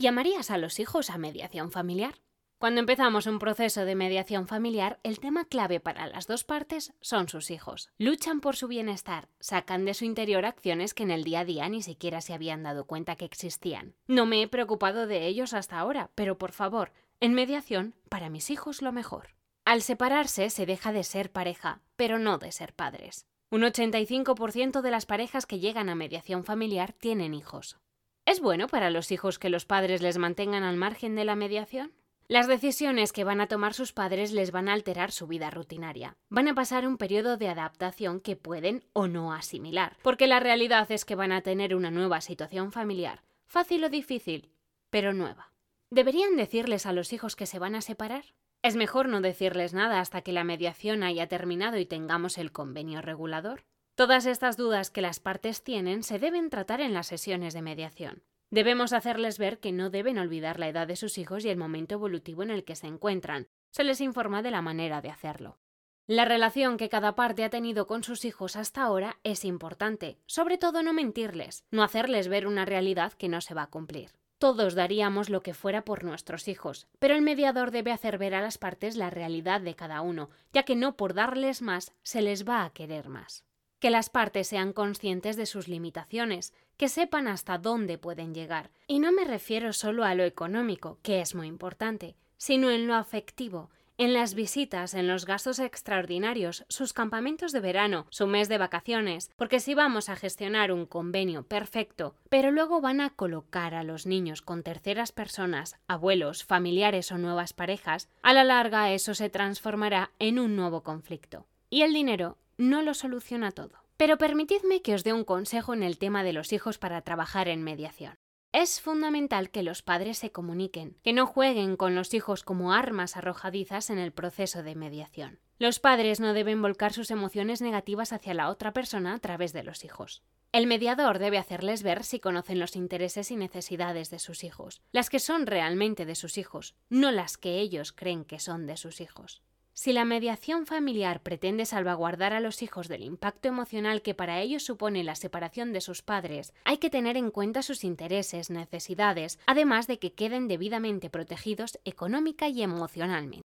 ¿Llamarías a los hijos a mediación familiar? Cuando empezamos un proceso de mediación familiar, el tema clave para las dos partes son sus hijos. Luchan por su bienestar, sacan de su interior acciones que en el día a día ni siquiera se habían dado cuenta que existían. No me he preocupado de ellos hasta ahora, pero por favor, en mediación, para mis hijos lo mejor. Al separarse se deja de ser pareja, pero no de ser padres. Un 85% de las parejas que llegan a mediación familiar tienen hijos. ¿Es bueno para los hijos que los padres les mantengan al margen de la mediación? Las decisiones que van a tomar sus padres les van a alterar su vida rutinaria. Van a pasar un periodo de adaptación que pueden o no asimilar, porque la realidad es que van a tener una nueva situación familiar, fácil o difícil, pero nueva. ¿Deberían decirles a los hijos que se van a separar? Es mejor no decirles nada hasta que la mediación haya terminado y tengamos el convenio regulador. Todas estas dudas que las partes tienen se deben tratar en las sesiones de mediación. Debemos hacerles ver que no deben olvidar la edad de sus hijos y el momento evolutivo en el que se encuentran. Se les informa de la manera de hacerlo. La relación que cada parte ha tenido con sus hijos hasta ahora es importante, sobre todo no mentirles, no hacerles ver una realidad que no se va a cumplir. Todos daríamos lo que fuera por nuestros hijos, pero el mediador debe hacer ver a las partes la realidad de cada uno, ya que no por darles más se les va a querer más que las partes sean conscientes de sus limitaciones, que sepan hasta dónde pueden llegar. Y no me refiero solo a lo económico, que es muy importante, sino en lo afectivo, en las visitas, en los gastos extraordinarios, sus campamentos de verano, su mes de vacaciones, porque si vamos a gestionar un convenio perfecto, pero luego van a colocar a los niños con terceras personas, abuelos, familiares o nuevas parejas, a la larga eso se transformará en un nuevo conflicto. Y el dinero no lo soluciona todo. Pero permitidme que os dé un consejo en el tema de los hijos para trabajar en mediación. Es fundamental que los padres se comuniquen, que no jueguen con los hijos como armas arrojadizas en el proceso de mediación. Los padres no deben volcar sus emociones negativas hacia la otra persona a través de los hijos. El mediador debe hacerles ver si conocen los intereses y necesidades de sus hijos, las que son realmente de sus hijos, no las que ellos creen que son de sus hijos. Si la mediación familiar pretende salvaguardar a los hijos del impacto emocional que para ellos supone la separación de sus padres, hay que tener en cuenta sus intereses, necesidades, además de que queden debidamente protegidos económica y emocionalmente.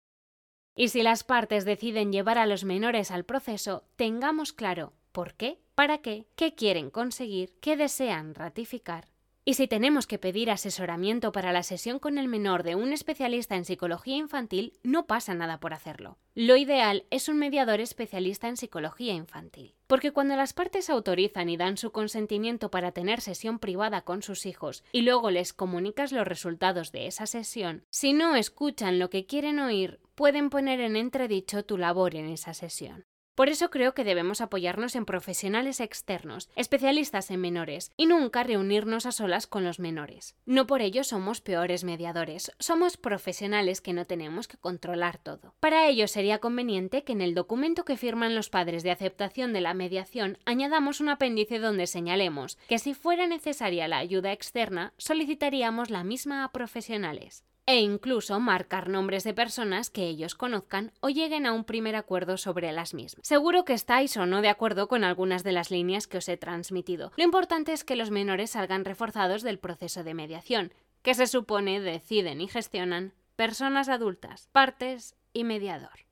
Y si las partes deciden llevar a los menores al proceso, tengamos claro por qué, para qué, qué quieren conseguir, qué desean ratificar y si tenemos que pedir asesoramiento para la sesión con el menor de un especialista en psicología infantil, no pasa nada por hacerlo. Lo ideal es un mediador especialista en psicología infantil. Porque cuando las partes autorizan y dan su consentimiento para tener sesión privada con sus hijos y luego les comunicas los resultados de esa sesión, si no escuchan lo que quieren oír, pueden poner en entredicho tu labor en esa sesión. Por eso creo que debemos apoyarnos en profesionales externos, especialistas en menores, y nunca reunirnos a solas con los menores. No por ello somos peores mediadores, somos profesionales que no tenemos que controlar todo. Para ello sería conveniente que en el documento que firman los padres de aceptación de la mediación añadamos un apéndice donde señalemos que si fuera necesaria la ayuda externa, solicitaríamos la misma a profesionales e incluso marcar nombres de personas que ellos conozcan o lleguen a un primer acuerdo sobre las mismas. Seguro que estáis o no de acuerdo con algunas de las líneas que os he transmitido. Lo importante es que los menores salgan reforzados del proceso de mediación, que se supone deciden y gestionan personas adultas, partes y mediador.